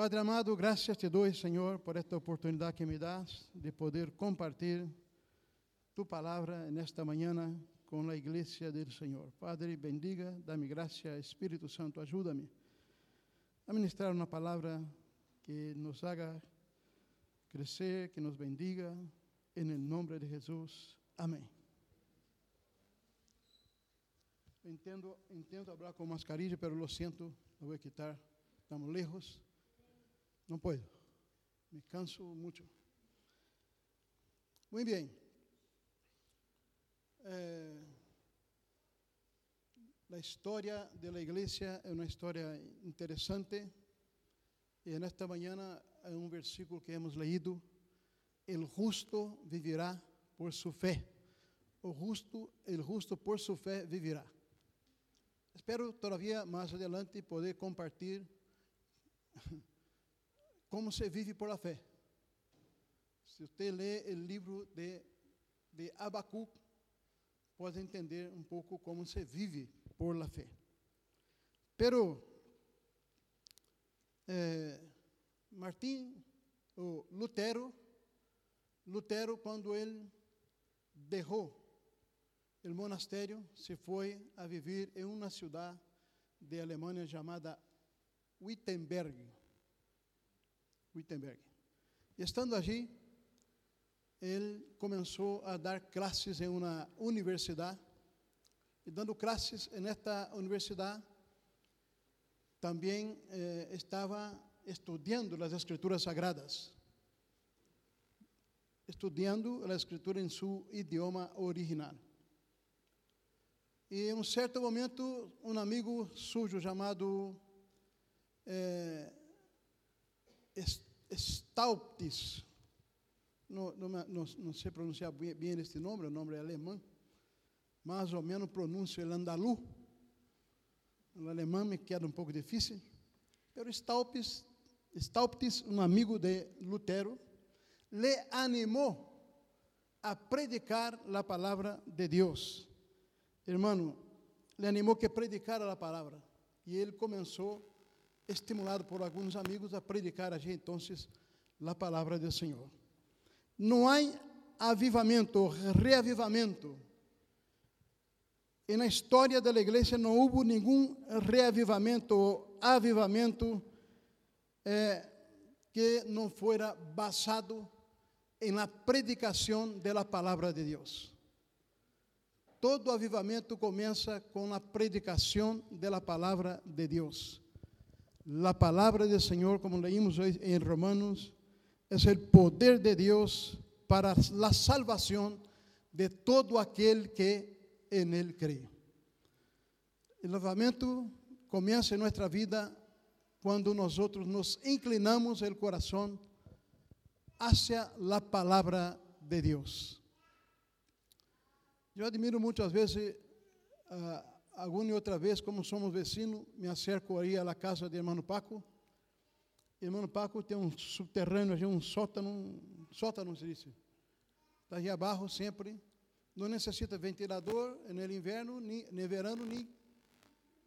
Padre amado, graças te dou, Senhor, por esta oportunidade que me das de poder compartilhar tu palavra nesta manhã com a igreja do Senhor. Padre, bendiga, dá-me graça, Espírito Santo, ajuda-me a ministrar uma palavra que nos haga crescer, que nos bendiga, em nome de Jesus. Amém. Entendo, entendo falar com mascarilla, pero lo siento, lo voy a quitar. Estamos lejos. Não puedo. Me canso muito. Muito bem. Eh, a história da igreja é uma história interessante. E nesta manhã é um versículo que hemos leído. El justo vivirá por su fé. O justo, el justo por su fé vivirá. Espero todavía mais adelante poder compartilhar como se vive por la fé. Se você lê o livro de, de pode entender um pouco como se vive por la fé. Pero, eh, Martim, o Lutero, Lutero, quando ele deixou o monastério, se foi a viver em uma cidade de Alemanha chamada Wittenberg. Wittenberg. Estando ali, ele começou a dar classes em uma universidade. E dando classes nesta universidade, também eh, estava estudando as escrituras sagradas. Estudando a escritura em seu idioma original. E em um certo momento, um amigo sujo chamado eh, Stauptis, não, não, não, não, sei pronunciar bem, bem este nome, o nome é alemão, mais ou menos pronuncio el andalu. O alemão me queda um pouco difícil. Pero Stauptis, Stauptis, um amigo de Lutero, le animou a predicar a palavra de Deus. Hermano, le animou que predicara a palavra. E ele começou estimulado por alguns amigos a predicar allí então a palavra do Senhor. Não há avivamento, reavivamento. E na história da igreja não houve nenhum reavivamento ou avivamento eh, que não fora basado em la predicação da palavra de Deus. Todo avivamento começa com a predicação da palavra de Deus. La palabra del Señor, como leímos hoy en Romanos, es el poder de Dios para la salvación de todo aquel que en Él cree. El avivamiento comienza en nuestra vida cuando nosotros nos inclinamos el corazón hacia la palabra de Dios. Yo admiro muchas veces alguma outra vez, como somos vecinos, me acerco aí à casa de irmão Paco. Irmão Paco tem um subterrâneo, um sótano, sótano, se diz. Está aí abaixo sempre. Não necessita ventilador no inverno, nem no verano, nem,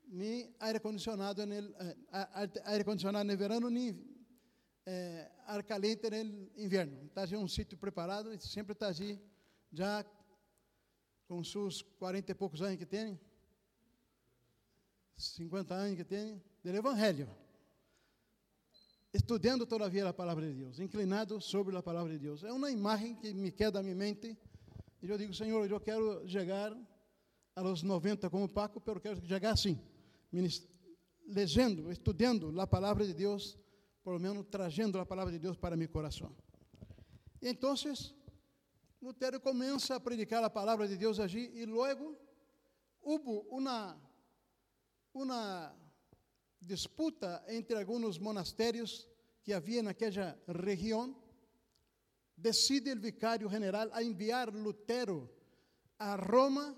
nem ar-condicionado no eh, ar-condicionado no verano, nem eh, ar caliente no inverno. Está aí um sítio preparado, e sempre está aí, já com seus 40 e poucos anos que tem 50 anos que tem, do Evangelho. Estudando todavia a palavra de Deus, inclinado sobre a palavra de Deus. É uma imagem que me queda à minha mente. E eu digo, Senhor, eu quero chegar aos 90 como Paco, pero quero chegar assim, lendo, estudando a palavra de Deus, por lo menos trazendo a palavra de Deus para meu coração. E então, Lutero começa a predicar a palavra de Deus allí e logo houve uma uma disputa entre alguns monastérios que havia naquela região, decide o vicário general a enviar Lutero a Roma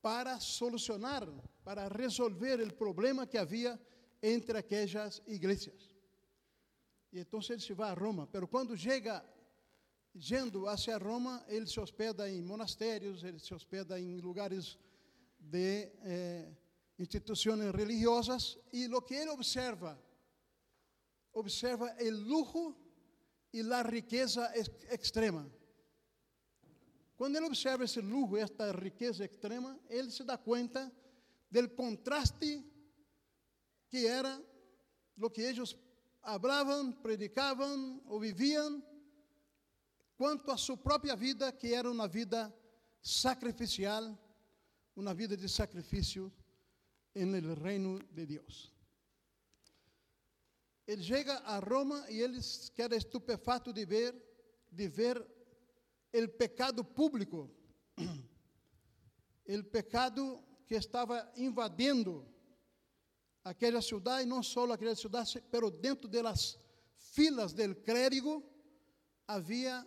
para solucionar, para resolver o problema que havia entre aquelas igrejas. E então ele se vai a Roma, mas quando chega, yendo hacia Roma, ele se hospeda em monastérios, ele se hospeda em lugares de eh, instituciones religiosas y lo que él observa observa o lujo e a riqueza ex extrema. Quando ele observa esse lujo, esta riqueza extrema, ele se dá conta do contraste que era o que eles hablavam, predicavam ou viviam, quanto a sua própria vida, que era uma vida sacrificial, uma vida de sacrifício no reino de Deus. Ele chega a Roma e ele queda estupefato de ver, de ver o pecado público, o pecado que estava invadindo aquela cidade, e não só aquela cidade, mas dentro das filas do clérigo havia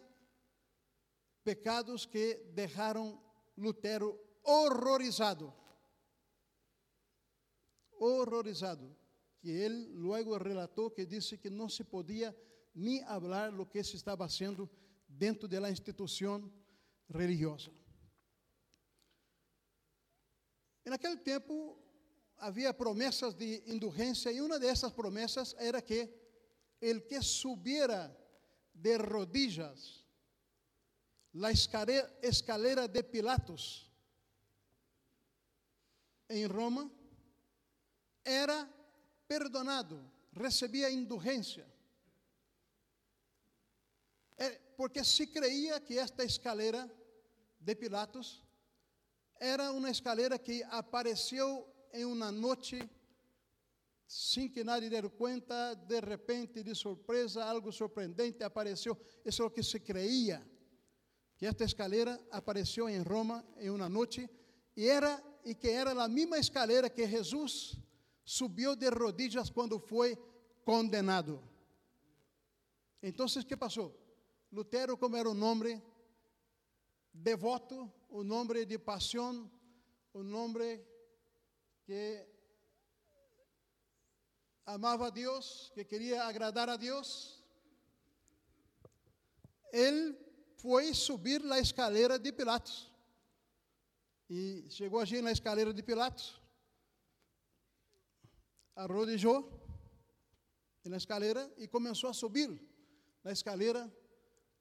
pecados que deixaram Lutero horrorizado. Horrorizado. Que ele logo relatou que disse que não se podia nem falar o que se estava fazendo dentro da instituição religiosa. Naquele tempo havia promessas de indulgência e uma dessas promessas era que el que subiera de rodillas la escalera de Pilatos em Roma era perdonado, recebia indulgência. É porque se creia que esta escalera de Pilatos era uma escalera que apareceu em uma noite sem que nadie der conta, de repente, de surpresa, algo surpreendente apareceu. Isso é o que se creia que esta escalera apareceu em Roma em uma noite e era e que era a mesma escalera que Jesus subiu de rodillas quando foi condenado. Então, o que passou? Lutero, como era um homem devoto, um homem de paixão, um homem que amava a Deus, que queria agradar a Deus, ele foi subir a escalera de Pilatos. E chegou ali na escalera de Pilatos, arrodilhou na escalera e começou a subir na escalera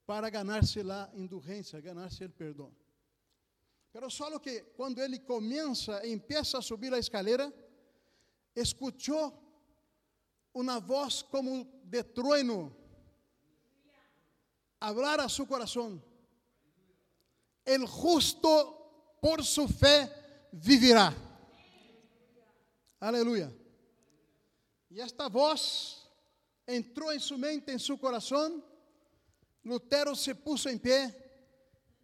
para ganhar-se a indulgência, ganhar-se perdão. Pero só que quando ele começa, empieza a subir a escalera, escutou uma voz como de trueno hablar a su corazón. El justo por su fe vivirá. Aleluya. Y esta voz entró en su mente, en su corazón. Lutero se puso en pie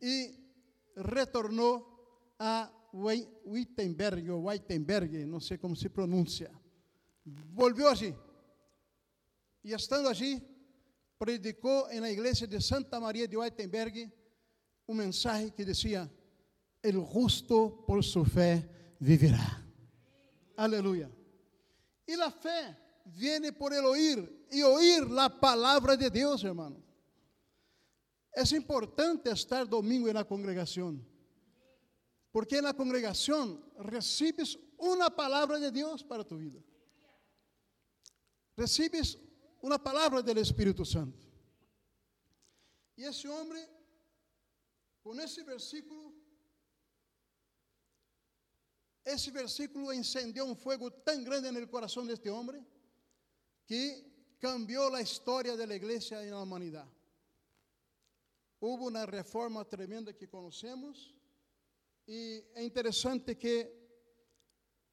y retornó a Wittenberg o Wittenberg, no sé cómo se pronuncia. Volvió allí. Y estando allí, predicou na igreja de Santa Maria de Wittenberg um mensagem que dizia: El justo por su fé viverá. Aleluia. E a fé viene por el oír e oír a palavra de Deus, hermano. É importante estar domingo na congregação, porque na congregação recebes uma palavra de Deus para tu vida. Recebes una palabra del Espíritu Santo. Y ese hombre, con ese versículo, ese versículo encendió un fuego tan grande en el corazón de este hombre que cambió la historia de la iglesia y la humanidad. Hubo una reforma tremenda que conocemos y es interesante que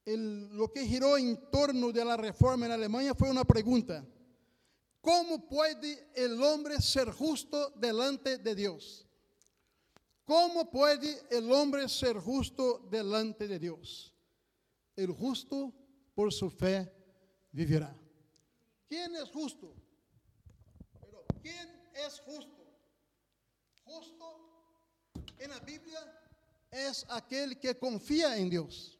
lo que giró en torno de la reforma en Alemania fue una pregunta. ¿Cómo puede el hombre ser justo delante de Dios? ¿Cómo puede el hombre ser justo delante de Dios? El justo por su fe vivirá. ¿Quién es justo? Pero, ¿quién es justo? Justo en la Biblia es aquel que confía en Dios.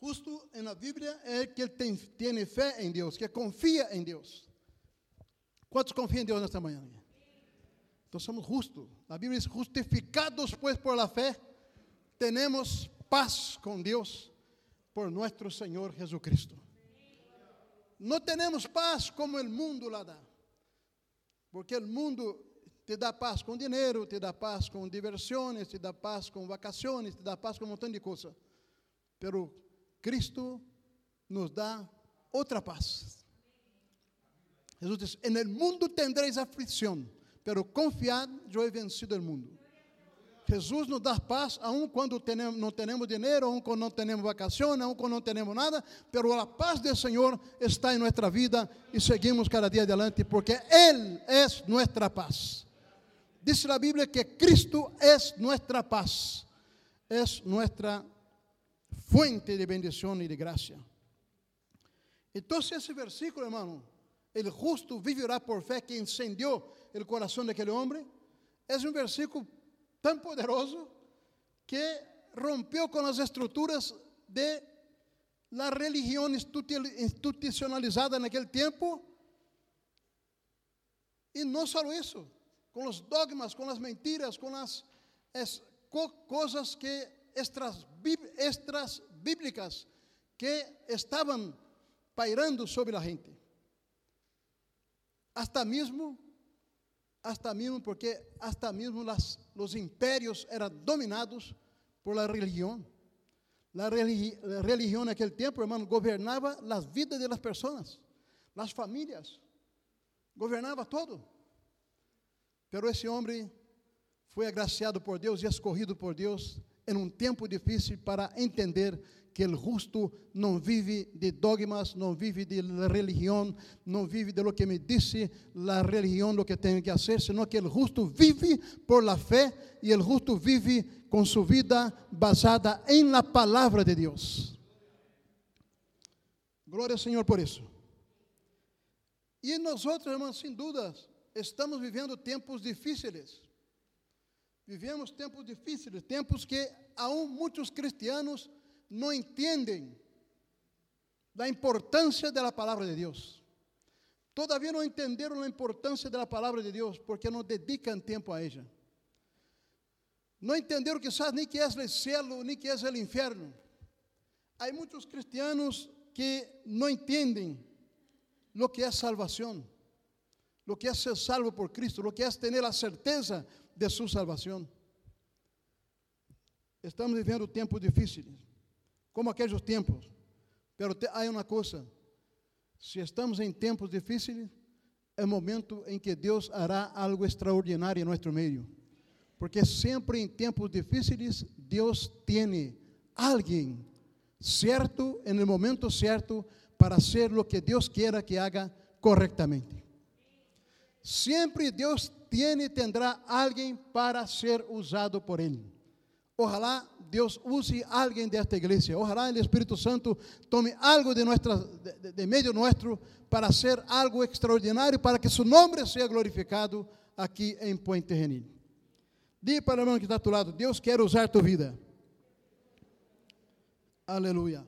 Justo na Bíblia é que ele tem, tem fé em Deus, que confia em Deus. Quantos confiam em Deus nesta manhã? Então somos justos. A Bíblia diz: justificados, pois, por la fé, temos paz com Deus por nuestro Señor Jesucristo. No tenemos paz como el mundo la da. Porque el mundo te dá paz com dinheiro, te dá paz com diversões, te dá paz com vacações, te dá paz com um montão de coisas. Pero Cristo nos dá outra paz. Jesus diz: En el mundo tendréis aflição, pero confiad, eu he vencido el mundo. Jesus nos dá paz, aun quando não temos dinheiro, aun quando não temos vacações, aun quando não temos nada, pero a paz do Senhor está em nossa vida e seguimos cada dia adelante, porque Ele é nossa paz. Dice a Bíblia que Cristo é nossa paz, é nossa fuente de bendição e de graça. Então, esse versículo, hermano, el justo vivirá por fé que incendiou o coração daquele homem, é um versículo tão poderoso que rompeu com as estruturas de la religião institucionalizada naquele tempo. E não só isso, com os dogmas, com as mentiras, com as es, co, coisas que extras, extras bíblicas que estavam pairando sobre a gente. Hasta mesmo hasta mismo porque hasta mismo las, los imperios eran dominados por la religión. La, religi la, religión en aquel tiempo, hermano, gobernaba las vidas de las personas, las familias, gobernaba todo. Pero esse homem foi agraciado por Deus e escorrido por Deus em um tempo difícil para entender que o justo não vive de dogmas, não vive de religião, não vive de lo que me disse a religião, lo que tenho que fazer, senão que o justo vive por la fé e o justo vive com sua vida basada em la palavra de Deus. Glória ao Senhor por isso. E nós outros, irmãos, sem dúvidas, estamos vivendo tempos difíceis. Vivemos tempos difíceis, tempos que aún muitos cristianos não entendem da importância da palavra de Deus. Todavia não entenderam a importância da palavra de Deus porque não dedicam tempo a ela. Não entenderam que sabe nem que é o céu, nem que é o inferno. Há muitos cristianos que não entendem o que é salvação, o que é ser salvo por Cristo, o que é ter a certeza de sua salvação. Estamos vivendo tempos difíceis como aqueles tempos. Pero há uma coisa: se estamos em tempos difíceis, é momento em que Deus hará algo extraordinário em nosso meio. Porque sempre em tempos difíceis, Deus tem alguém certo, no momento certo, para ser o que Deus queira que haga corretamente. Sempre Deus tem e tendrá alguém para ser usado por Ele. Ojalá Deus use alguém desta igreja. Ojalá o Espírito Santo tome algo de, nuestra, de, de meio nosso para ser algo extraordinário, para que seu nome seja glorificado aqui em Puente Genil. Diga para o irmão que está a tu lado: Deus quer usar tua vida. Aleluia.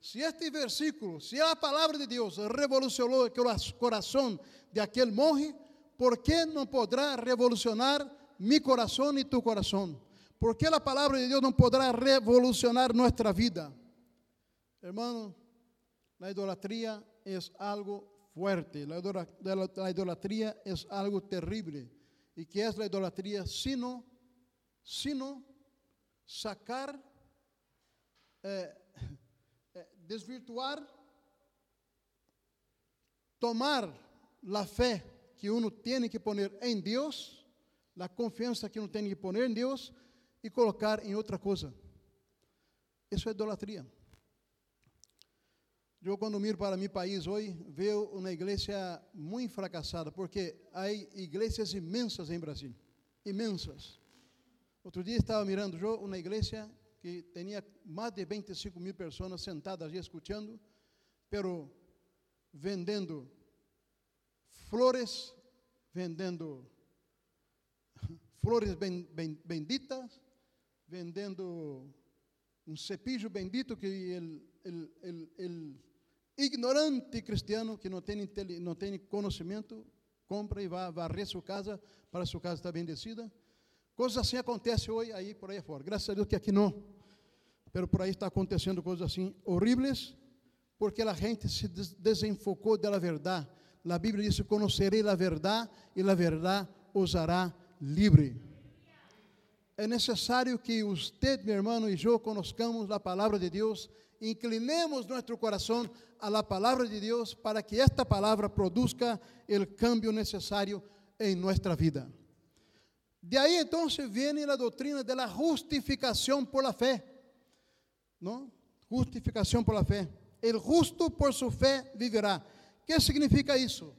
Se este versículo, se a palavra de Deus revolucionou o coração de aquele monge, por que não poderá revolucionar mi coração e tu coração? ¿Por qué la palabra de Dios no podrá revolucionar nuestra vida? Hermano, la idolatría es algo fuerte, la idolatría es algo terrible. ¿Y qué es la idolatría? Sino, sino sacar, eh, eh, desvirtuar, tomar la fe que uno tiene que poner en Dios, la confianza que uno tiene que poner en Dios, e colocar em outra coisa. Isso é idolatria. Eu, quando miro para meu país hoje, vejo uma igreja muito fracassada, porque há igrejas imensas em Brasil imensas. Outro dia estava mirando eu uma igreja que tinha mais de 25 mil pessoas sentadas ali escutando, pero vendendo flores, vendendo flores benditas, vendendo um cepillo bendito que o ignorante cristiano que não tem, não tem conhecimento compra e vai varrer sua casa para sua casa estar bendecida. Coisas assim acontecem hoje aí por aí fora. Graças a Deus que aqui não. pero por aí está acontecendo coisas assim horríveis, porque a gente se desenfocou da verdade. A Bíblia diz: Conhecerei a verdade e a verdade os hará livre. É necessário que você, meu irmão, e eu conozcamos a palavra de Deus, inclinemos nosso coração a la palavra de Deus para que esta palavra produzca o cambio necessário em nossa vida. De aí então vem a doutrina de la justificação por la fé. ¿No? Justificação por la fé. El justo por su fé viverá. Que significa isso?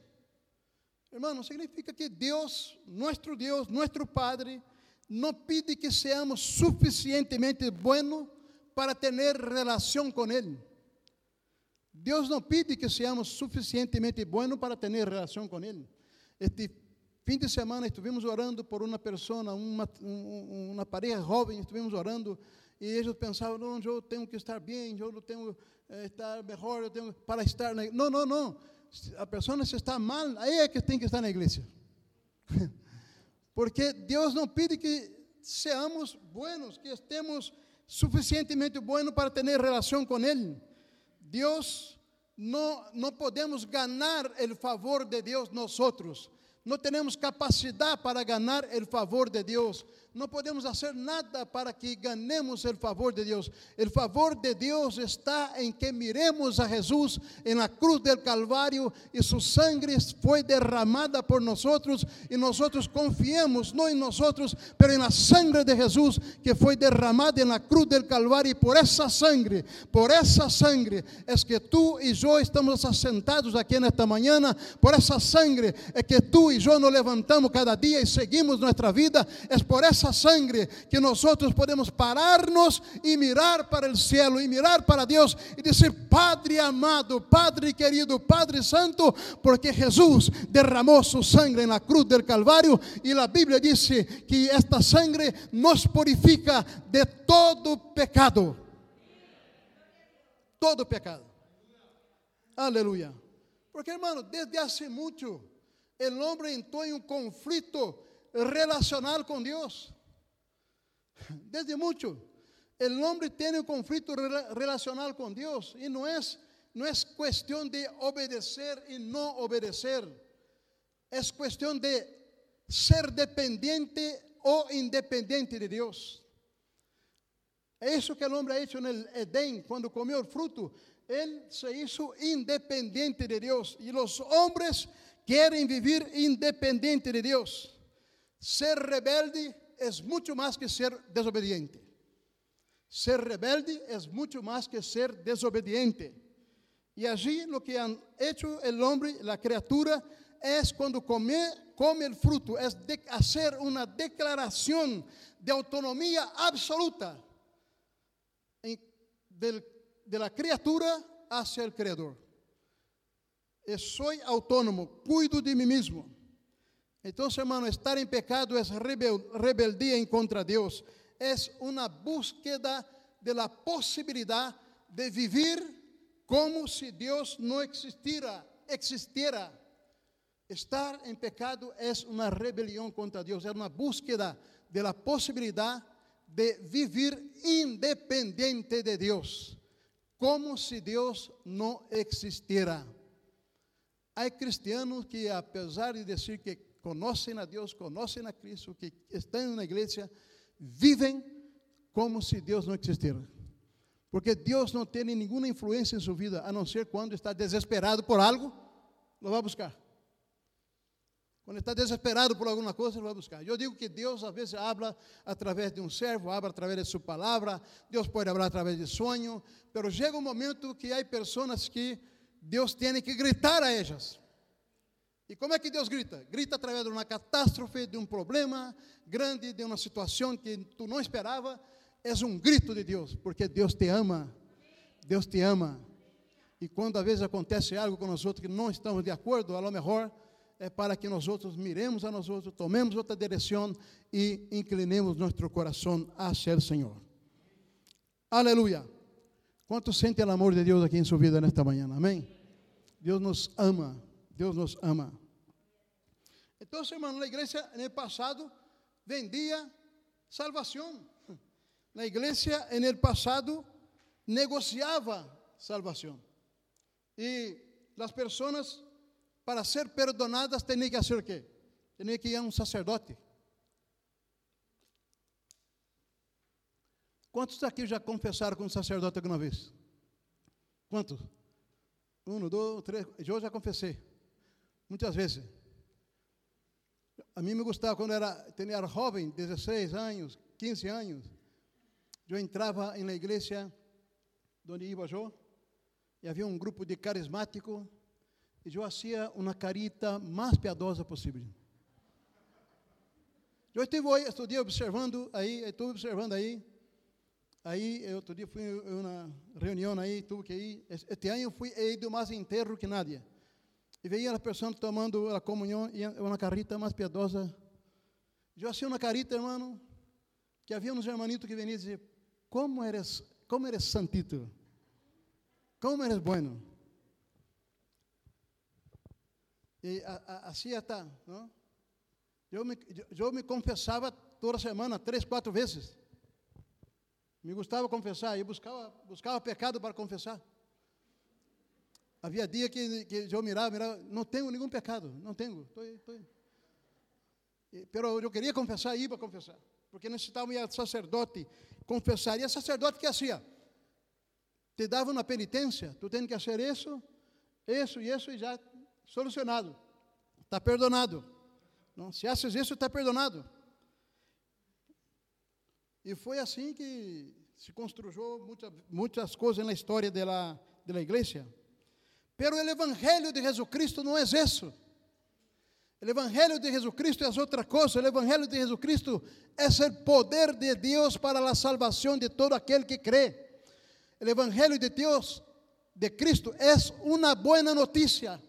Hermano, significa que Deus, nosso Deus, nosso Padre, não pede que seamos suficientemente buenos para ter relação com Ele. Deus não pede que seamos suficientemente buenos para ter relação com Ele. Este fim de semana estivemos orando por uma pessoa, uma, uma pareja jovem, estivemos orando e eles pensavam, não, eu tenho que estar bem, eu tenho que eh, estar melhor, eu tenho para estar na Não, não, não. A pessoa se está mal, aí é que tem que estar na igreja. Porque Deus não pede que seamos buenos, que estemos suficientemente buenos para ter relação com Ele. Deus, não, não podemos ganhar o favor de Deus nós. Não temos capacidade para ganhar o favor de Deus. Não podemos fazer nada para que ganemos o favor de Deus. O favor de Deus está em que miremos a Jesus em la cruz del Calvário e sua sangre foi derramada por nós e nós confiemos não em nós, pero em la sangre de Jesus que foi derramada em la cruz del Calvário e por essa sangre, por essa sangre é que tu e eu estamos assentados aqui nesta manhã, por essa sangre é que tu e eu nos levantamos cada dia e seguimos nossa vida, é por essa sangre que nosotros podemos pararnos y mirar para el cielo y mirar para Dios y decir, Padre amado, Padre querido, Padre santo, porque Jesús derramó su sangre en la cruz del Calvario y la Biblia dice que esta sangre nos purifica de todo pecado. Todo pecado. Aleluya. Porque hermano, desde hace mucho el hombre entró en un conflicto relacional con Dios. Desde mucho, el hombre tiene un conflicto relacional con Dios y no es, no es cuestión de obedecer y no obedecer. Es cuestión de ser dependiente o independiente de Dios. Eso que el hombre ha hecho en el Edén cuando comió el fruto. Él se hizo independiente de Dios y los hombres quieren vivir independiente de Dios. Ser rebelde es mucho más que ser desobediente. Ser rebelde es mucho más que ser desobediente. Y allí lo que han hecho el hombre, la criatura, es cuando come, come el fruto, es de hacer una declaración de autonomía absoluta de la criatura hacia el creador. soy autónomo, cuido de mí mismo. Então, hermano, estar em pecado é rebel, rebeldia contra Deus. É uma búsqueda de la possibilidade de vivir como se Deus não existira, existiera. Estar em pecado é uma rebelião contra Deus, é uma búsqueda de la possibilidade de vivir independente de Deus, como se Deus não existiera. Há cristianos que, apesar de dizer que conhecem a Deus, conhecem a Cristo, que estão na igreja, vivem como se Deus não existisse. Porque Deus não tem nenhuma influência em sua vida, a não ser quando está desesperado por algo, lo vai buscar. Quando está desesperado por alguma coisa, ele vai buscar. Eu digo que Deus às vezes habla através de um servo, habla através de sua palavra, Deus pode falar através de sonho, mas chega um momento que há pessoas que Deus tem que gritar a elas. E como é que Deus grita? Grita através de uma catástrofe, de um problema grande, de uma situação que tu não esperava. É um grito de Deus, porque Deus te ama. Deus te ama. E quando às vezes acontece algo com nós outros que não estamos de acordo, a lo melhor é para que nós outros miremos a nós outros, tomemos outra direção e inclinemos nosso coração hacia o Senhor. Aleluia. Quanto sente o amor de Deus aqui em sua vida nesta manhã? Amém? Deus nos ama. Deus nos ama. Então, hermano, a igreja no passado vendia salvação. na igreja, el passado, negociava salvação. E as pessoas, para ser perdonadas, tinham que fazer o quê? Tinham que ir a um sacerdote. Quantos aqui já confessaram com um sacerdote alguma vez? Quantos? Um, dois, três. Eu já confessei. Muitas vezes. A mim me gostava quando era, era jovem, 16 anos, 15 anos. Eu entrava na igreja onde ia eu, e havia um grupo de carismático, e eu fazia uma carita mais piadosa possível. Eu estive aí, estudei observando aí, estou observando aí, Aí, outro dia fui em uma reunião aí, tive que ir. Este ano fui ido mais enterro que nadie. E veio a pessoa tomando a comunhão, e uma carita mais piedosa. Eu achei uma carita, irmão, que havia uns hermanitos que veniam dizer, como eres, como eres santito, como eres bueno. E assim está, não? Eu me, eu me confessava toda semana, três, quatro vezes. Me gostava confessar, e buscava, buscava pecado para confessar. Havia dia que, que eu mirava, mirava, não tenho nenhum pecado, não tenho, estou. Pero eu queria confessar, ia para confessar, porque necessitava ir ao sacerdote confessar. E o sacerdote que fazia? Te dava uma penitência, tu tem que fazer isso, isso e isso, e já solucionado. Está perdonado. Não, se haces isso, está perdonado. E foi assim que se construyó muitas, muitas coisas na história da igreja. Pero o Evangelho de Jesucristo não é isso. O Evangelho de Jesucristo é outra coisa. O Evangelho de Jesucristo é o poder de Deus para a salvação de todo aquele que crê. O Evangelho de Deus, de Cristo, é uma boa notícia.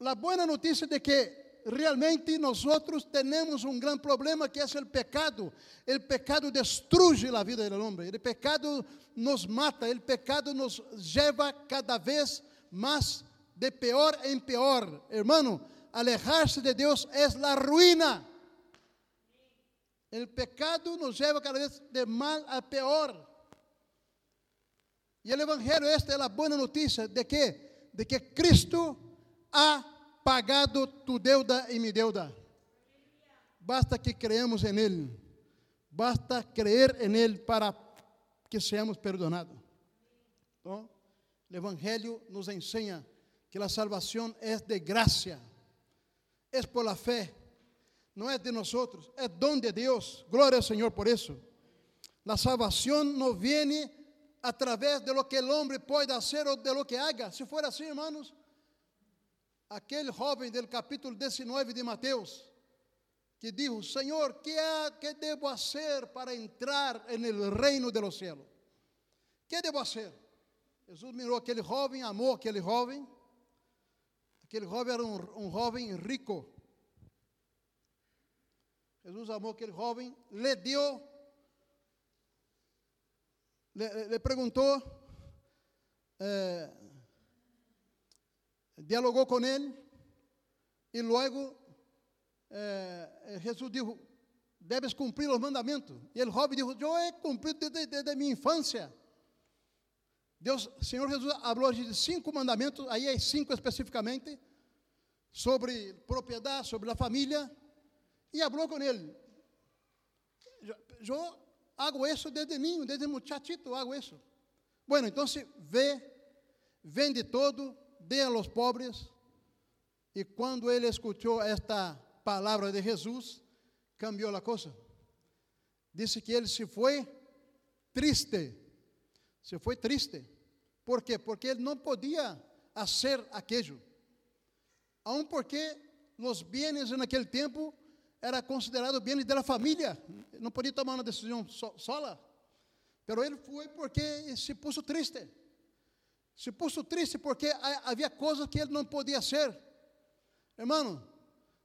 A boa notícia de que realmente nós temos um grande problema que é o pecado. O pecado destrui a vida do homem. O pecado nos mata. O pecado nos leva cada vez mais de pior em pior. Hermano, alejar-se de Deus é a ruína. O pecado nos leva cada vez de mal a pior. E o Evangelho, esta é a boa notícia de que, de que Cristo ha pagado tu deuda e me deuda. Basta que creamos em Ele. Basta crer em Ele para que seamos perdonados. Então, o Evangelho nos ensina que a salvação é de graça, é por la fé, não é de nós, é dom de Deus. Glória ao Senhor por isso. A salvação não vem através de lo que o homem pode fazer ou de lo que haga. Se for assim, hermanos, aquele jovem do capítulo 19 de Mateus, que disse: Senhor, que, é, que devo fazer para entrar no reino dos céus? Que devo fazer? Jesus mirou aquele jovem, amou aquele jovem. Aquele jovem era um, um jovem rico. Jesus amou aquele jovem, lhe deu, lhe, lhe perguntou, eh, dialogou com ele e logo eh, Jesus disse: Deves cumprir os mandamentos. E ele jovem disse: Eu he cumprido desde, desde a minha infância. Deus, Senhor Jesus falou de cinco mandamentos, aí é cinco especificamente, sobre propriedade, sobre a família, e falou com ele. Eu hago isso desde niño, desde muchachito hago isso. Bueno, então ve, vende todo, dê a los pobres. E quando ele escutou esta palavra de Jesus, cambiou a coisa. Disse que ele se foi triste. Se foi triste. Por quê? Porque ele não podia fazer aquilo. Aun porque os bens naquele tempo era considerado bens da família. Não podia tomar uma decisão sola. Pero ele foi porque se puso triste se puso triste porque havia coisas que ele não podia ser. Hermano,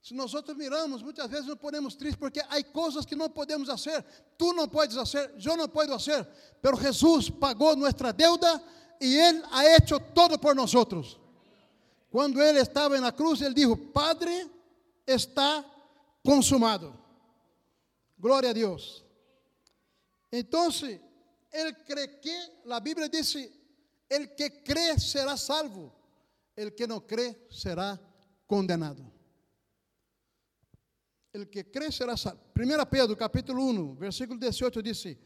se nós outros miramos, muitas vezes nos ponemos tristes porque há coisas que não podemos fazer. Tu não podes fazer, eu não posso fazer. Pero Jesus pagou nossa deuda e Ele ha hecho todo por nós. Quando Ele estava na cruz, Ele disse: Padre, está consumado. Glória a Deus. Entonces, el cree que, la Biblia dice, el que cree será salvo, el que no cree será condenado. El que cree será salvo. 1 Pedro, capítulo 1, versículo 18 dice,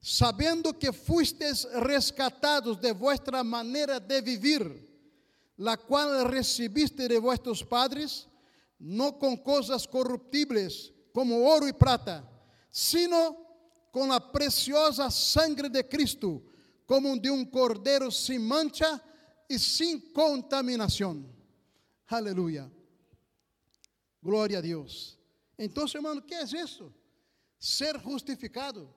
sabendo que fustes rescatados de vuestra manera de vivir, la cual recibiste de vuestros padres, no con cosas corruptibles como oro y plata, sino con la preciosa sangre de Cristo, como de un cordero sin mancha y sin contaminación. Aleluya. Gloria a Dios. Entonces, hermano, ¿qué es eso? Ser justificado.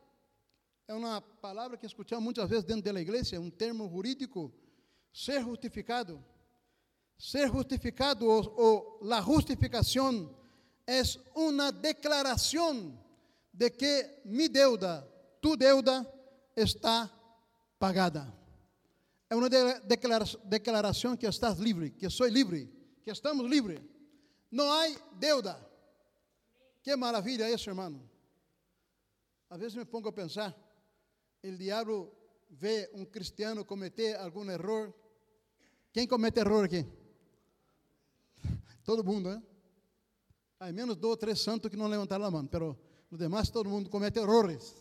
É uma palavra que escutamos muitas vezes dentro da igreja, um termo jurídico. Ser justificado. Ser justificado ou, ou la justificación é uma declaração de que mi deuda, tu deuda, está pagada. É uma declaração que estás livre, que sou livre, que estamos livres. Não há deuda. Que maravilha isso, irmão. Às vezes me pongo a pensar, o diabo vê um cristiano cometer algum erro. Quem comete erro aqui? Todo mundo, né? Há menos dois ou três santos que não levantaram a mão, mas os demais todo mundo comete erros.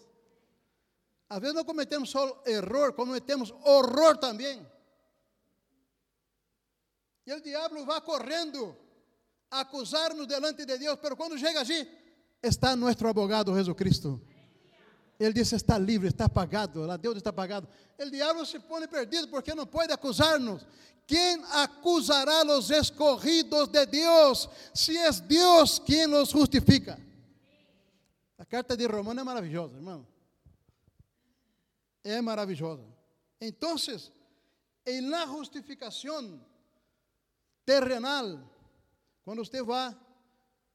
Às vezes não cometemos só erro, cometemos horror também. E o diabo vai correndo acusar-nos delante de Deus, mas quando chega allí, está nosso abogado Jesus Cristo. Ele disse: está livre, está pagado, a Deus está pagado. O diabo se põe perdido porque não pode acusar-nos. Quem acusará os escorridos de Deus, se é Deus quem os justifica? A carta de Romano é maravilhosa, irmão. É maravilhosa. Então, em la justificação terrenal, quando você vai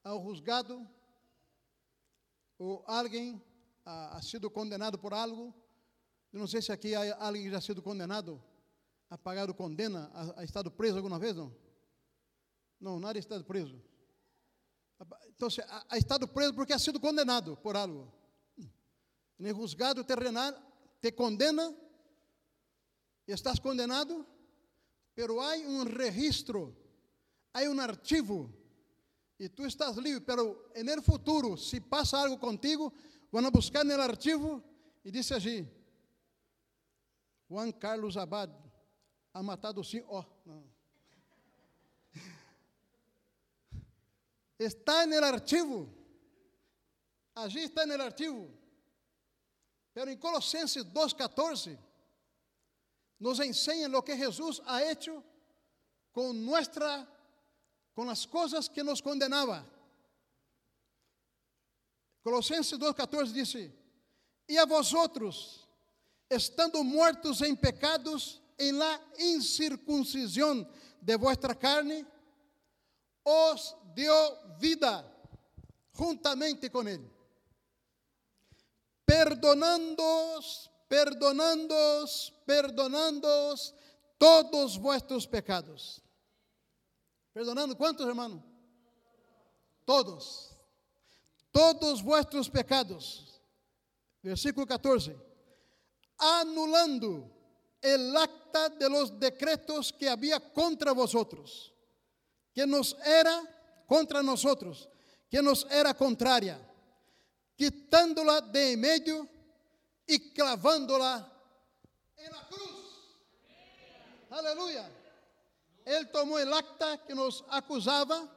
ao juzgado, ou alguém ha, ha sido condenado por algo, eu não sei se aqui há alguém já sido condenado, ha pagado condena, ha, ha estado preso alguma vez, não? Não, nada está preso. Então, ha, ha estado preso porque ha sido condenado por algo. No juzgado terrenal te condena, estás condenado, pero há um registro, há um arquivo, e tu estás livre, pero en el futuro, se passa algo contigo, vão buscar no arquivo e disse assim: Juan Carlos Abad ha matado sim. Oh. Está no arquivo. Allí está no arquivo. Pero em Colossenses 2,14 nos ensina o que Jesus ha hecho com nuestra, com as coisas que nos condenava. Colossenses 2,14 disse: E a vós outros, estando mortos em pecados, em la incircuncisão de vuestra carne, os deu vida juntamente com Ele, perdonando-os, perdonando-os, perdonando-os todos vuestros pecados. Perdonando quantos, hermano? Todos todos vuestros pecados. Versículo 14. Anulando el acta de los decretos que había contra vosotros, que nos era contra nosotros, que nos era contraria, quitándola de en medio y clavándola en la cruz. Aleluya. Él tomó el acta que nos acusaba,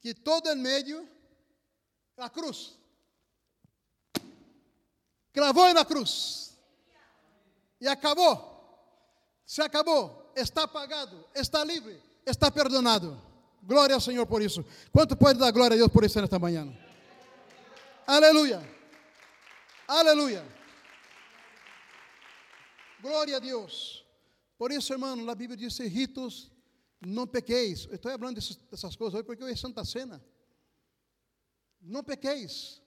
quitó de en medio na cruz. Cravou na cruz. E acabou. Se acabou. Está pagado. Está livre. Está perdonado. Glória ao Senhor por isso. Quanto pode dar glória a Deus por isso nesta manhã? Aleluia. Aleluia. Glória a Deus. Por isso, irmão, a Bíblia diz: ritos, não pequeis. Eu estou falando dessas coisas hoje porque hoje é Santa Cena. Não pequeis.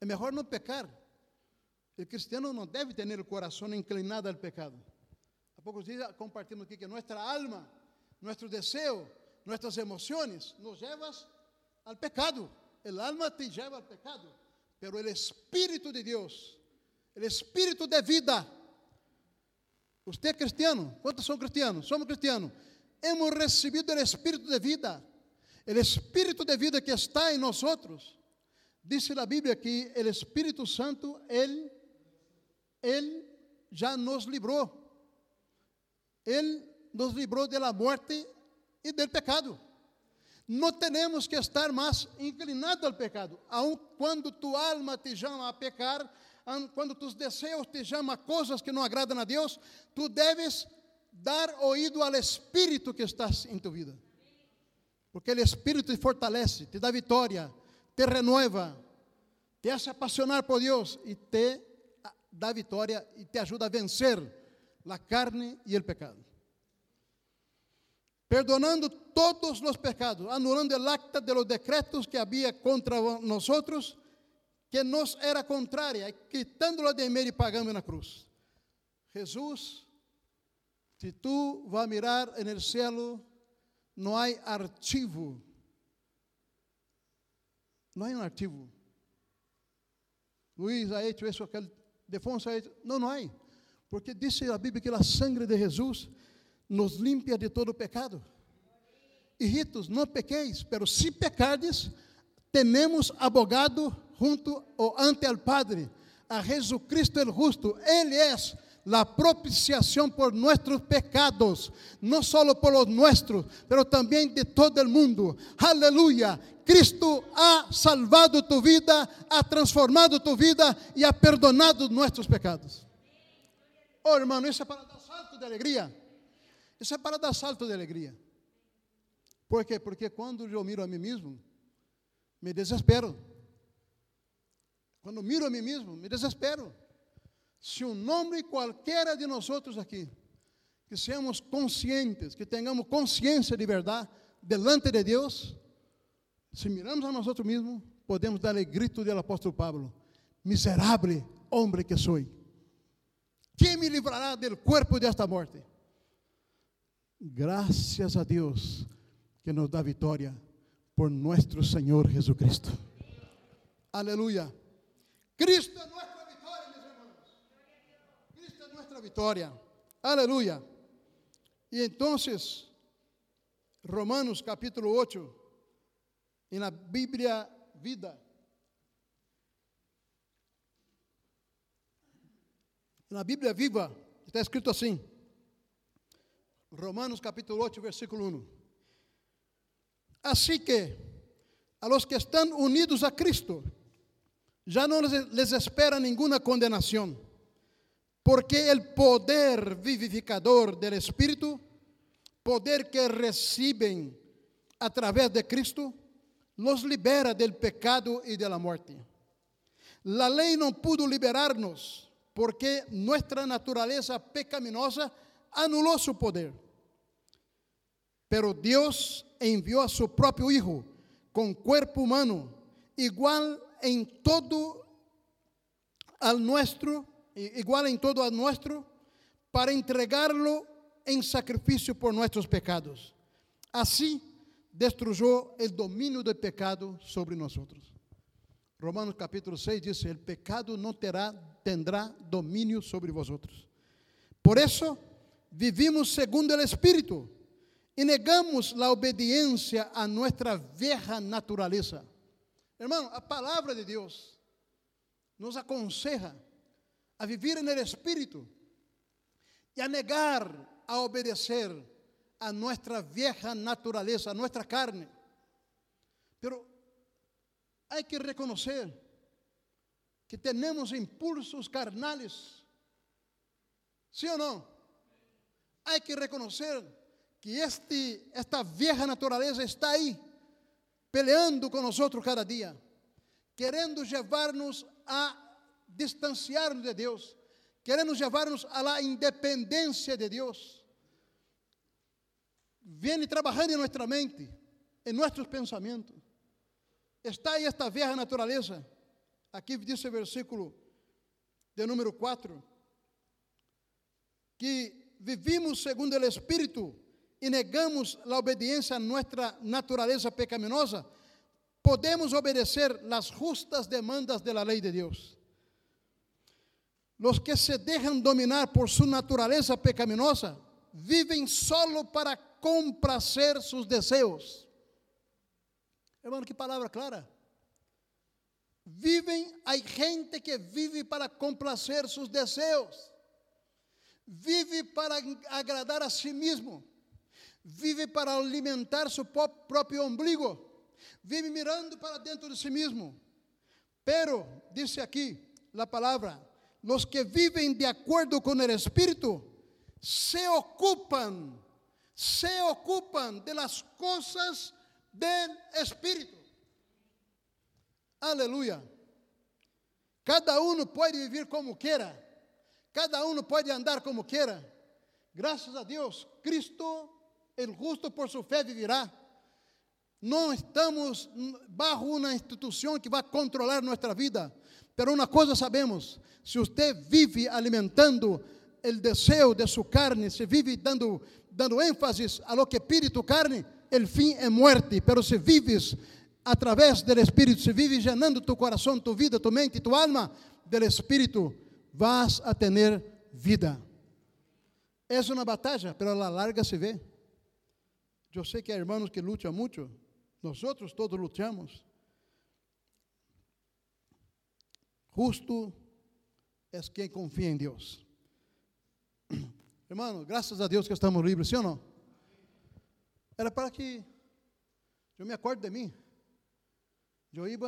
É melhor não pecar. O cristiano não deve ter o coração inclinado ao pecado. Há poucos dias compartilhamos aqui que nossa alma, nosso desejo, nossas emoções nos levam ao pecado. O alma te leva ao pecado, pero o Espírito de Deus o espírito de vida. Você é cristiano? Quantos são cristianos? Somos cristianos. Hemos recebido o espírito de vida. O espírito de vida que está em nós outros. Diz a Bíblia que o Espírito Santo, ele, ele já nos livrou. Ele nos livrou da morte e do pecado. Não temos que estar mais inclinados ao pecado. Aun quando tu alma te chama a pecar, quando tus desejos te chamam a coisas que não agradam a Deus, tu deves dar ouído ao Espírito que está em tua vida. Porque o Espírito te fortalece, te dá vitória, te renueva, te hace apasionar por Deus e te dá vitória e te ajuda a vencer a carne e o pecado. Perdonando todos os pecados, anulando el acta de los decretos que havia contra nosotros, que nos era contrária, quitándola de meio e pagando na cruz. Jesus, se tu vas mirar no cielo, não há archivo. Não há um archivo. Luiz ha hecho isso, aquele Defonso ha hecho. Não, não há. Porque diz a Bíblia que a sangre de Jesus nos limpia de todo pecado. Hijitos, não pequeis, pero se pecardes, temos abogado junto ou ante al Padre, a Jesucristo el justo. Ele é la propiciación por nuestros pecados, no solo por los nuestros, pero también de todo el mundo. Aleluya. Cristo ha salvado tu vida, ha transformado tu vida y ha perdonado nuestros pecados. Oh, hermano, isso é para dar salto de alegria. Isso é para dar salto de alegria. Por quê? Porque quando eu miro a mim mesmo, me desespero. Quando miro a mim mesmo, me desespero. Se um nome qualquer de nós outros aqui, que sejamos conscientes, que tenhamos consciência de verdade delante de Deus, se miramos a nós outros mesmos, podemos dar o grito do apóstolo Pablo: Miserável homem que sou, quem me livrará do corpo desta morte? Graças a Deus que nos dá vitória por nosso Senhor Jesucristo. Aleluia. Cristo é nosso vitória. Aleluia. E então, Romanos capítulo 8, na Bíblia Vida. Na Bíblia Viva, está escrito assim. Romanos capítulo 8, versículo 1. Assim que, a los que estão unidos a Cristo, já não les espera nenhuma condenação porque el poder vivificador del Espíritu, poder que reciben a través de Cristo, nos libera del pecado y de la muerte. La ley no pudo liberarnos porque nuestra naturaleza pecaminosa anuló su poder. Pero Dios envió a su propio Hijo con cuerpo humano, igual en todo al nuestro, igual em todo a nuestro, para entregarlo em sacrifício por nossos pecados. Assim, destruyó o domínio do pecado sobre nós. Romanos capítulo 6 diz: "El pecado não terá tendrá domínio sobre vosotros". Por isso, vivimos segundo o Espírito e negamos a obediência a nossa vieja natureza. Hermano, a palavra de Deus nos aconseja a vivir no Espírito e a negar a obedecer a nossa vieja natureza, a nossa carne. Pero hay que reconocer que temos impulsos carnales. ¿Sí o no? Hay que reconocer que este, esta vieja natureza está aí, peleando com nós cada dia, querendo levar-nos a distanciar-nos de Deus, querendo levar-nos à independência de Deus. Vem trabalhando em nossa mente, em nossos pensamentos. Está aí esta velha natureza. Aqui diz o versículo de número 4, que vivimos segundo o Espírito e negamos a obediência a nossa natureza pecaminosa, podemos obedecer as justas demandas da lei de Deus. Los que se dejan dominar por su naturaleza pecaminosa viven solo para complacer sus deseos. Hermano, que palavra clara. Vivem, há gente que vive para complacer seus desejos, vive para agradar a si mesmo, vive para alimentar seu próprio ombligo, vive mirando para dentro de si mesmo. Pero, disse aqui a palavra, los que vivem de acordo com o Espírito se ocupam, se ocupam de las cosas del Espírito. Aleluia. Cada um pode viver como queira, cada um pode andar como queira. Graças a Deus, Cristo, el justo por sua fé vivirá. Não estamos bajo uma instituição que vai controlar nossa vida. Pero uma coisa sabemos: se você vive alimentando o desejo de sua carne, se vive dando, dando ênfase a lo que espírito carne, o fim é morte. Pero se vives a través del Espíritu, se vive llenando tu corazón, tu vida, tu mente, tu alma del Espíritu, vas a tener vida. Es una batalla, pero a la larga se ve. Yo sé que hay hermanos que luchan mucho, nosotros todos luchamos. Justo es quien confía en Dios. Hermano, graças a Deus que estamos livres, sim ou não? Era para que eu me acorde de mim. Eu ia,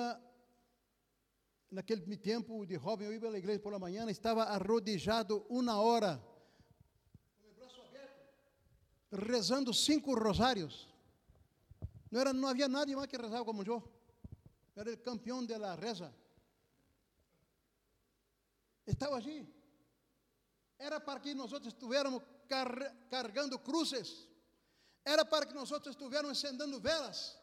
naquele tempo de jovem, eu ia à igreja por manhã, estava arrodillado uma hora, com o braço aberto, rezando cinco rosários. Não, era, não havia nadie mais que rezava como eu. Era o campeão da reza. Estava ali. Era para que nós estivéssemos car carregando cruzes. Era para que nós estivéssemos acendendo velas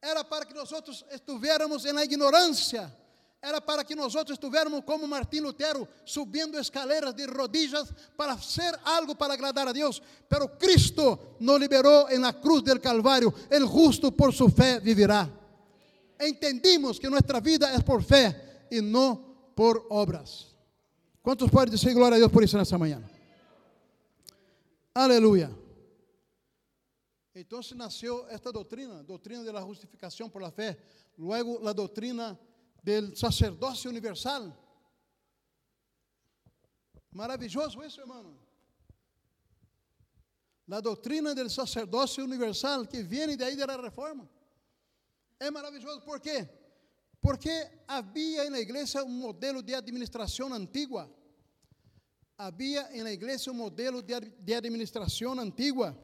era para que nós estivéssemos na ignorância, era para que nós outros estivéssemos como Martim Lutero, subindo escaleras de rodillas para ser algo para agradar a Deus. Pero Cristo nos liberou na cruz del Calvário, el justo por sua fé vivirá. Entendimos que nossa vida é por fé e não por obras. Quantos podem dizer glória a Deus por isso nessa manhã? Aleluia. Então nasceu esta doutrina, doutrina de la justificación por la fe, luego la doutrina del sacerdocio universal. Maravilhoso isso, hermano. La doutrina del sacerdocio universal que viene de aí da reforma. É maravilhoso, por quê? Porque havia na igreja um modelo de administração antiga. Havia na igreja um modelo de, de administração antiga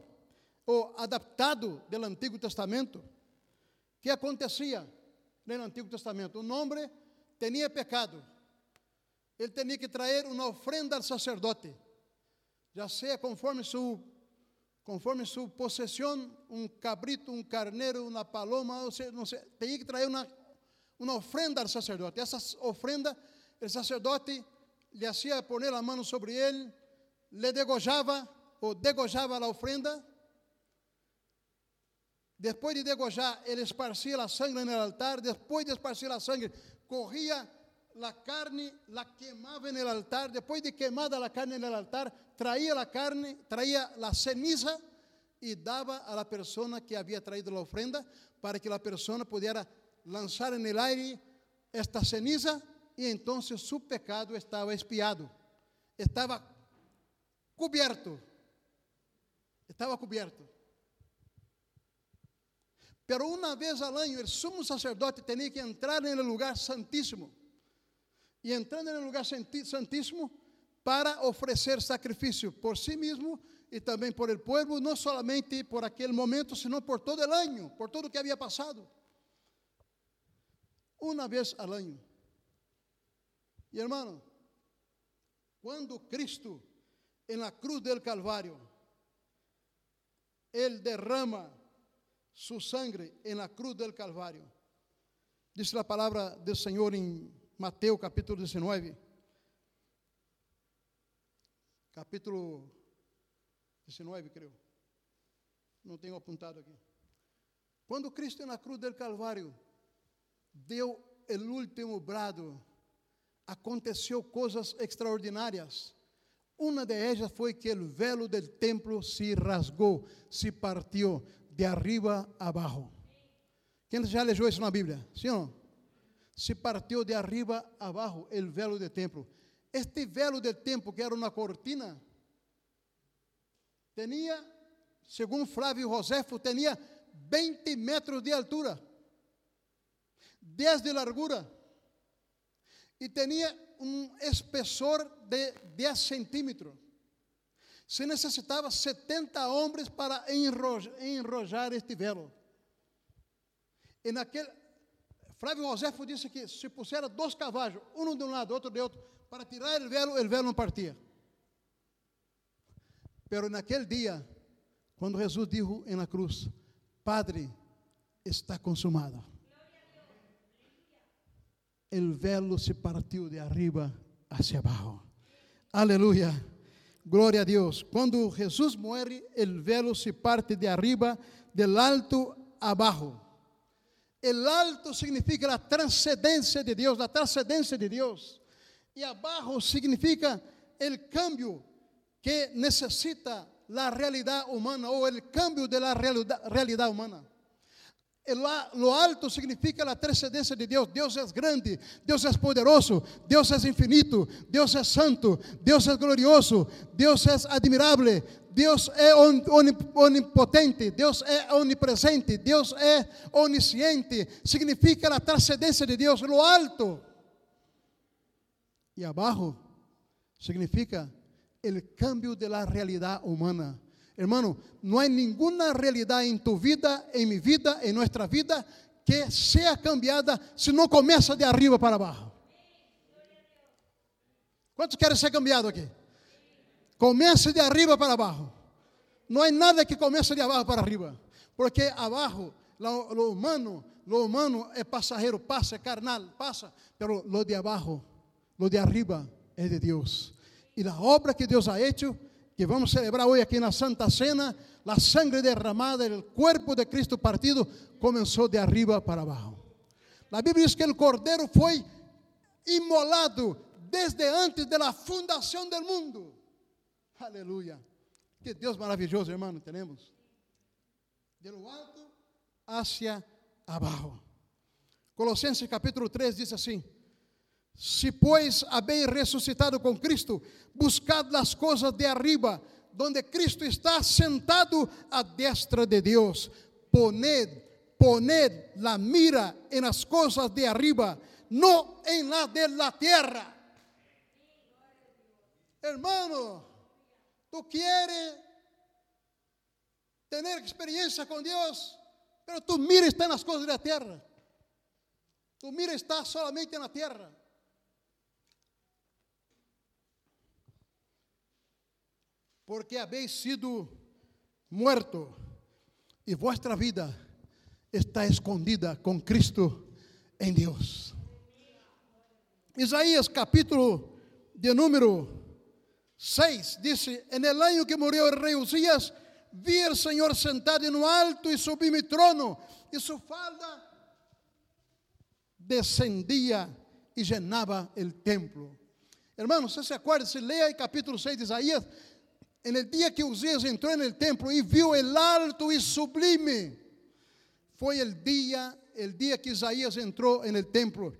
ou adaptado do Antigo Testamento. que acontecia no Antigo Testamento? Um homem tinha pecado. Ele tinha que trazer uma ofrenda ao sacerdote, já seja conforme sua conforme sua possessão, um cabrito, um carneiro, uma paloma, ou seja, não sei, tinha que trazer uma, uma ofrenda ao sacerdote. Essa ofrenda, o sacerdote lhe hacía poner a mão sobre ele, le degojava ou degojava a ofrenda, depois de degojar, ele esparcia a sangue no altar. Depois de esparcir a sangue, corria a carne, la queimava no altar. Depois de queimada a carne no altar, traía a carne, traía a ceniza e dava a la persona que havia traído a ofrenda para que a persona pudiera lançar en el aire esta ceniza e então su pecado estava espiado, estava cubierto, estava cubierto. Pero uma vez al año el sumo sacerdote tenía que entrar en el lugar santíssimo. E entrando no lugar santíssimo para oferecer sacrifício por si mesmo e também por el pueblo, não solamente por aquele momento, sino por todo el año, por todo o que havia passado. Uma vez al año. E hermano, quando Cristo en la cruz del Calvário, Ele derrama su sangre en la cruz del Calvario. Dice la palabra del Señor en Mateo capítulo 19. Capítulo 19, creo. Não tenho apontado aqui. Quando Cristo na cruz del Calvário deu o último brado, aconteceu coisas extraordinárias. Uma de elas foi que o velo do templo se rasgou, se partiu de arriba abaixo. Quem já leu isso na Bíblia? Sim? Se partiu de arriba a abaixo o velo do templo. Este velo do templo, que era uma cortina, tinha, segundo Flávio Josefo, tinha 20 metros de altura, 10 de largura, e tinha um espessor de 10 centímetros. Se necessitava 70 homens para enrojar este velo. E naquele, Flávio Josefo disse que se pusiera dois cavalos, um de um lado, outro de outro, para tirar o velo, o velo não partia. Pero naquele dia, quando Jesus disse na cruz, Padre, está consumado. O velo se partiu de arriba hacia abaixo. Aleluia. Glória a Deus. Quando Jesus morre, o velo se parte de arriba, del alto abaixo. El alto significa a transcendência de Deus, a transcendência de Deus. E abaixo significa o cambio que necessita a realidade humana ou o cambio de la realidade humana. Lo alto significa a transcendência de Deus. Deus é grande, Deus é poderoso, Deus é infinito, Deus é santo, Deus é glorioso, Deus é admirável, Deus é onipotente, Deus é onipresente, Deus é onisciente. Significa a transcendência de Deus, lo alto. E abaixo significa o cambio de la realidade humana. Hermano, no hay ninguna realidad en tu vida, en mi vida, en nuestra vida, que sea cambiada si no comienza de arriba para abajo. ¿Cuántos quieren ser cambiados aquí? Comience de arriba para abajo. No hay nada que comience de abajo para arriba. Porque abajo, lo, lo humano, lo humano es pasajero, pasa, es carnal, pasa. Pero lo de abajo, lo de arriba es de Dios. Y la obra que Dios ha hecho que vamos celebrar hoje aqui na Santa Cena, a sangre derramada, o corpo de Cristo partido, começou de arriba para abaixo. A Bíblia diz que o cordeiro foi imolado desde antes da fundação do mundo. Aleluia. Que Deus maravilhoso, irmão, temos. De lo alto hacia abaixo. Colossenses capítulo 3 diz assim: Se, pois, habéis ressuscitado com Cristo, buscad as coisas de arriba, donde Cristo está sentado à destra de Deus. Poned, poned la mira en las cosas de arriba, no en la de la tierra. Hermano, tú quieres tener experiencia con Dios, pero tu mira está en las cosas de la tierra. Tu mira está solamente en la tierra. Porque habéis sido muerto e vuestra vida está escondida com Cristo em Deus. Isaías capítulo de número 6 disse: En el año que morreu o rei Uzias, vi o Senhor sentado um alto e sublime trono, e sua falda descendia e llenava o templo. Hermanos, se acorda? Se leia capítulo 6 de Isaías, en el día que Usías entró en el templo y vio el alto y sublime, fue el día, el día que Isaías entró en el templo.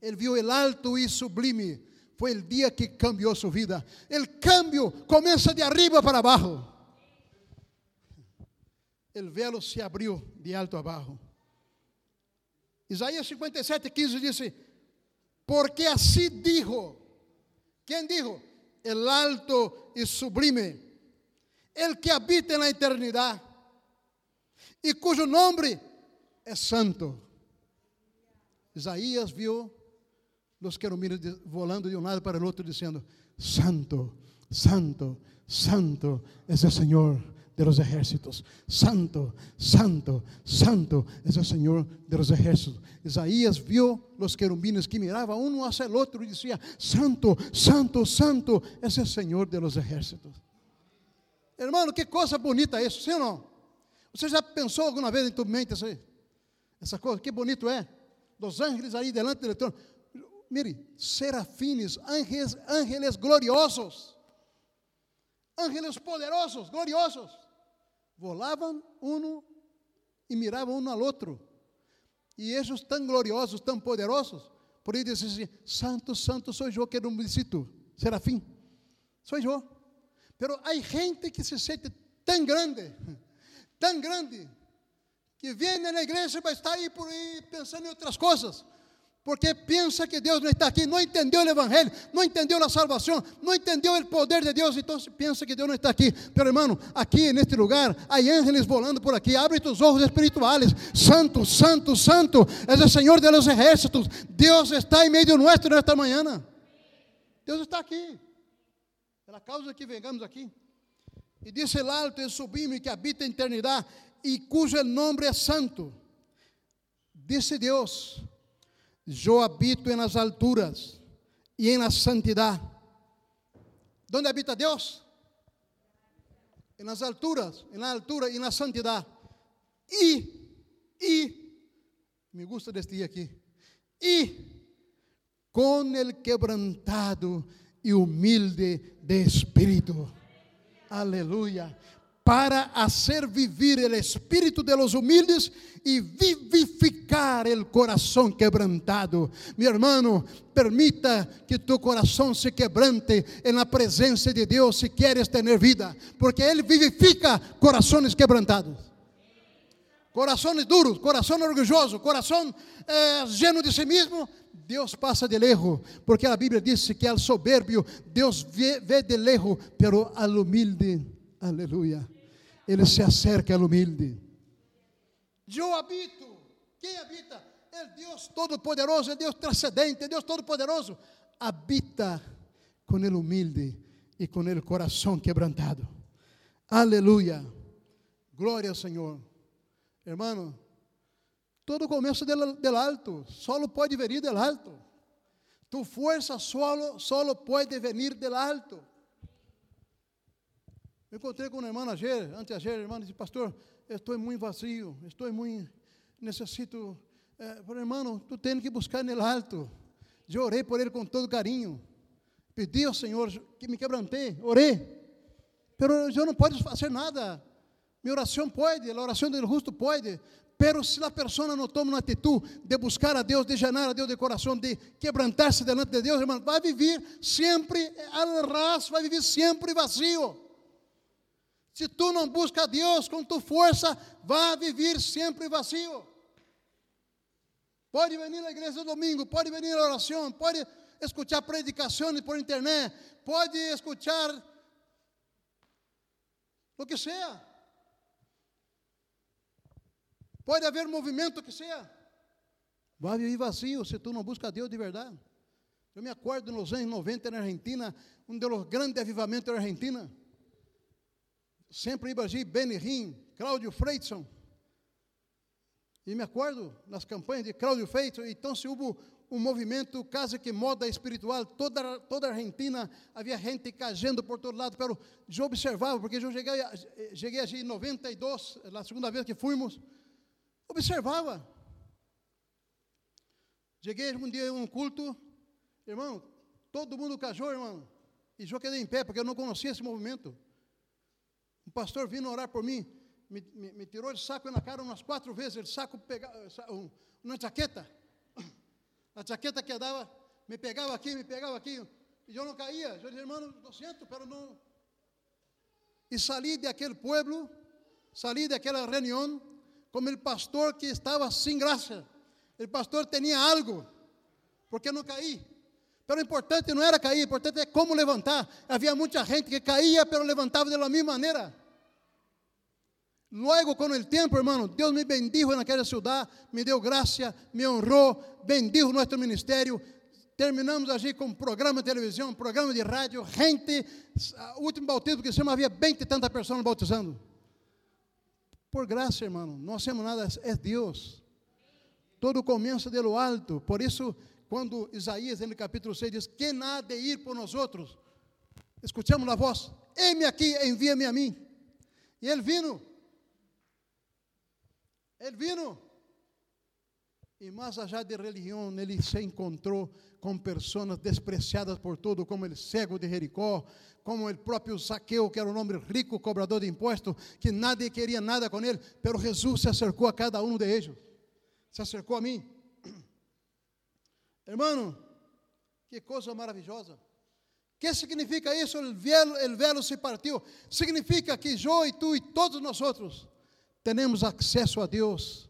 Él vio el alto y sublime. Fue el día que cambió su vida. El cambio comienza de arriba para abajo. El velo se abrió de alto a abajo. Isaías 57, 15 dice, porque así dijo. ¿Quién dijo? El alto y sublime, el que habita en la eternidad y cuyo nombre es santo. Isaías vio los querubines volando de un lado para el otro diciendo, santo, santo, santo es el Señor de los ejércitos. Santo, santo, santo es el Señor de los ejércitos. Isaías vio los querubines que miraban uno hacia el otro y decía, santo, santo, santo es el Señor de los ejércitos. Hermano, que cosa bonita isso, sim ou não? Você já pensou alguma vez em tua mente essa, essa coisa? Que bonito é. Los ángeles aí delante do trono. mire, serafines, ángeles, ángeles gloriosos, ángeles poderosos, gloriosos, volavam um e miravam um ao outro. E eles tão gloriosos, tão poderosos, por aí dizem assim: Santo, Santo sou eu que não me cito, serafim, sou eu. Pero há gente que se sente tão grande, tão grande, que vem na igreja, mas está aí por aí pensando em outras coisas porque pensa que Deus não está aqui, não entendeu o Evangelho, não entendeu a salvação, não entendeu o poder de Deus, então pensa que Deus não está aqui. Pero irmão, aqui neste lugar, há ángeles volando por aqui, abre tus olhos espirituais, santo, santo, santo, é o Senhor de los ejércitos, Deus está em meio de nós nesta manhã. Deus está aqui, pela causa que vengamos aqui. E disse el alto e sublime que habita a eternidade e cujo nome é santo. Disse Deus, Eu habito en las alturas y en la santidad. ¿Dónde habita Dios? En las alturas, en la altura y en la santidad. Y, y, me gusta de este aquí, y con el quebrantado y humilde de espíritu. Aleluya para hacer vivir el espíritu de los humildes y vivificar el corazón quebrantado. Mi hermano, permita que tu corazón se quebrante en la presencia de Dios si quieres tener vida, porque Él vivifica corazones quebrantados. Corazones duros, corazón orgulloso, corazón eh, de sí mismo, Deus passa de lejos, porque a Bíblia diz que al soberbio Deus vê, de lejos, pero al humilde, aleluia, ele se acerca ao humilde. Eu habito. Quem habita? É Deus Todo-Poderoso, é Deus transcendente, é Deus Todo-Poderoso. Habita com o humilde e com o coração quebrantado. Aleluia. Glória ao Senhor. Hermano, todo começo del, del alto, solo pode venir del alto. Tu força solo, solo pode venir del alto. Eu encontrei com uma irmã ayer, anteayer, irmã disse, pastor, estou muito vazio, estou muito, necessito, eh, pero irmão, tu tens que buscar no alto. Eu orei por ele com todo carinho, pedi ao Senhor que me quebrantei, orei, pero eu não posso fazer nada. Minha oração pode, a oração do justo pode, pero se a pessoa não toma uma atitude de buscar a Deus, de janar a Deus de coração, de quebrantar-se delante de Deus, irmão, vai viver sempre al ras, vai viver sempre vazio. Se tu não busca a Deus com tua força, vai viver sempre vazio. Pode vir à igreja domingo, pode vir à oração, pode escutar predicações por internet, pode escutar o que seja. Pode haver movimento que seja. Vai viver vazio se tu não busca a Deus de verdade. Eu me acordo nos anos 90 na Argentina, um dos grandes avivamentos da Argentina sempre Ibagi, Benihim, Cláudio Freitson. E me acordo nas campanhas de Cláudio Freitson, então se houve um movimento quase que moda espiritual, toda, toda a Argentina, havia gente caindo por todo lado, eu observava, porque eu cheguei, cheguei em 92, a segunda vez que fomos, observava. Cheguei um dia em um culto, irmão, todo mundo cajou, irmão, e eu quedei em pé, porque eu não conhecia esse movimento. Pastor vindo orar por mim, me, me, me tirou de saco na cara umas quatro vezes, ele saco pega, um, uma jaqueta, a jaqueta que dava, me pegava aqui, me pegava aqui, e eu não caía. Eu disse, irmão, lo siento, pero não. E saí daquele pueblo, saí daquela reunião, como o pastor que estava sem graça. O pastor tinha algo, porque não caí. Pero o importante não era cair, o importante é como levantar. Havia muita gente que caía, pero levantava de la mesma maneira. Luego, com o tempo, hermano, Deus me bendijo naquela cidade, me deu graça, me honrou, bendijo nosso ministério. Terminamos ali com programa de televisão, programa de rádio, gente, o último batismo que chama havia 20 e tantas pessoas bautizando. Por graça, irmão, não hacemos nada, é Deus. Todo começa de lo alto, por isso quando Isaías, no capítulo 6, diz: Quem há de ir por nós outros? Escutamos a voz: Eis-me aqui, envia-me a mim. E ele vino. Ele vino. E mais allá de religião, ele se encontrou com pessoas despreciadas por todo, como o cego de Jericó, como o próprio Zaqueu, que era um homem rico, cobrador de impostos, que nadie queria nada com ele, pero Jesus se acercou a cada um de eles, se acercou a mim. Hermano, que coisa maravilhosa. que significa isso? O velo, velo se partiu. Significa que eu e tu e todos nós temos acesso a Deus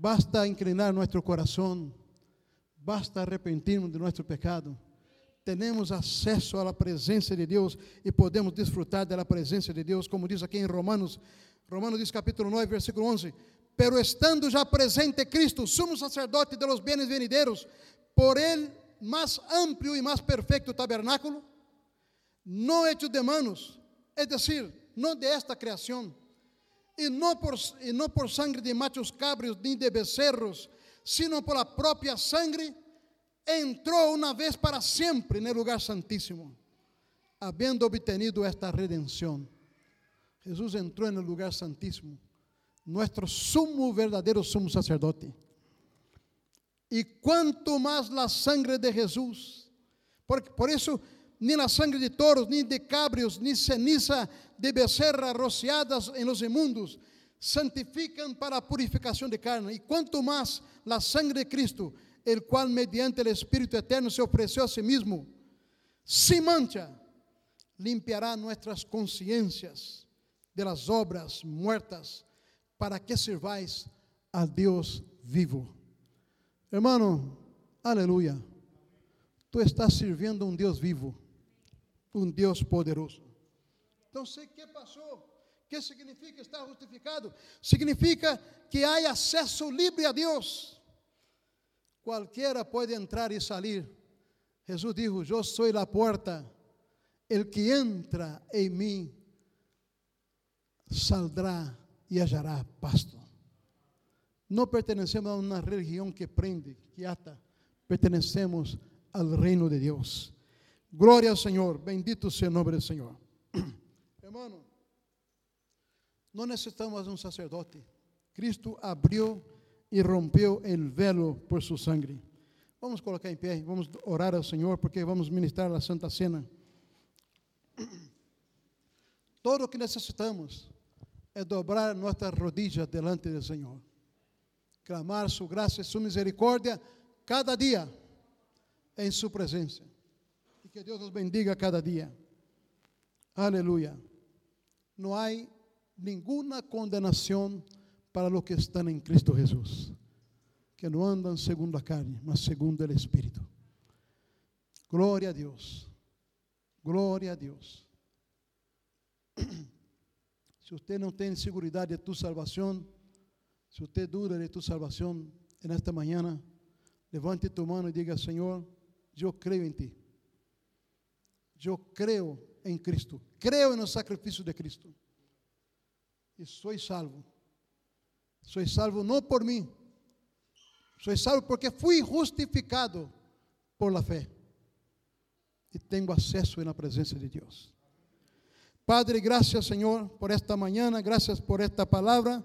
Basta inclinar nuestro corazón, basta arrepentirnos de nuestro pecado. Tenemos acceso a la presencia de Dios y podemos disfrutar de la presencia de Dios, como dice aquí en Romanos, Romanos dice capítulo 9, versículo 11. Pero estando já presente Cristo, sumo sacerdote de los bienes venideros, por el más amplio y más perfecto tabernáculo, no hecho de manos, es decir, no de esta creación, e não por, e não por sangue de machos cabros nem de becerros, sino por a própria sangue, entrou uma vez para sempre no lugar santíssimo, havendo obtenido esta redenção. Jesus entrou no lugar santíssimo, nosso sumo verdadeiro sumo sacerdote. E quanto mais a sangre de Jesus, por, por isso, nem a sangre de toros, nem de cabros, nem ceniza de becerra rociadas em los imundos, santifican para a purificação de carne. E quanto mais a sangre de Cristo, el qual mediante o Espírito eterno se ofereceu a si mesmo, sin mancha, limpiará nuestras consciências de las obras muertas, para que servais a Deus vivo. Hermano, aleluia. Tu estás servindo um Deus vivo, um Deus poderoso. Então, sei que passou. O que significa estar justificado? Significa que há acesso livre a Deus. Qualquer pode entrar e sair. Jesus disse: Eu sou a porta. El que entra em mim saldrá e hallará pasto. Não pertencemos a uma religião que prende, que ata. Pertenecemos ao reino de Deus. Glória ao Senhor. Bendito seja o nome do Senhor. Hermano, não necessitamos um sacerdote. Cristo abriu e rompeu o velo por sua sangue. Vamos colocar em pé, vamos orar ao Senhor, porque vamos ministrar a Santa Cena. Todo o que necessitamos é dobrar nossas rodilhas delante do Senhor, clamar Sua graça e Sua misericórdia cada dia em Sua presença. Que Deus nos bendiga cada dia. Aleluia. Não há nenhuma condenação para os que estão em Cristo Jesus, que não andam segundo a carne, mas segundo o Espírito. Glória a Deus. Glória a Deus. Se você não tem segurança de tu salvação, se você dura de tu salvação, nesta manhã, levante tu mão e diga: Senhor, eu creio em ti. Eu creio em Cristo. Creio no sacrifício de Cristo e sou salvo. Sou salvo não por mim, sou salvo porque fui justificado por la fé e tenho acesso na presença de Deus. Padre, graças Senhor por esta manhã, graças por esta palavra.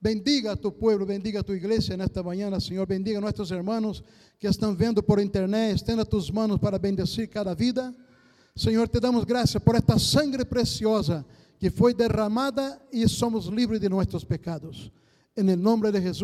Bendiga a tu pueblo, bendiga a tu igreja nesta manhã, Senhor. Bendiga a nossos irmãos que estão vendo por internet. Estenda tus manos para bendecir cada vida. Senhor, te damos graças por esta sangre preciosa que foi derramada e somos livres de nossos pecados. Em nome de Jesus.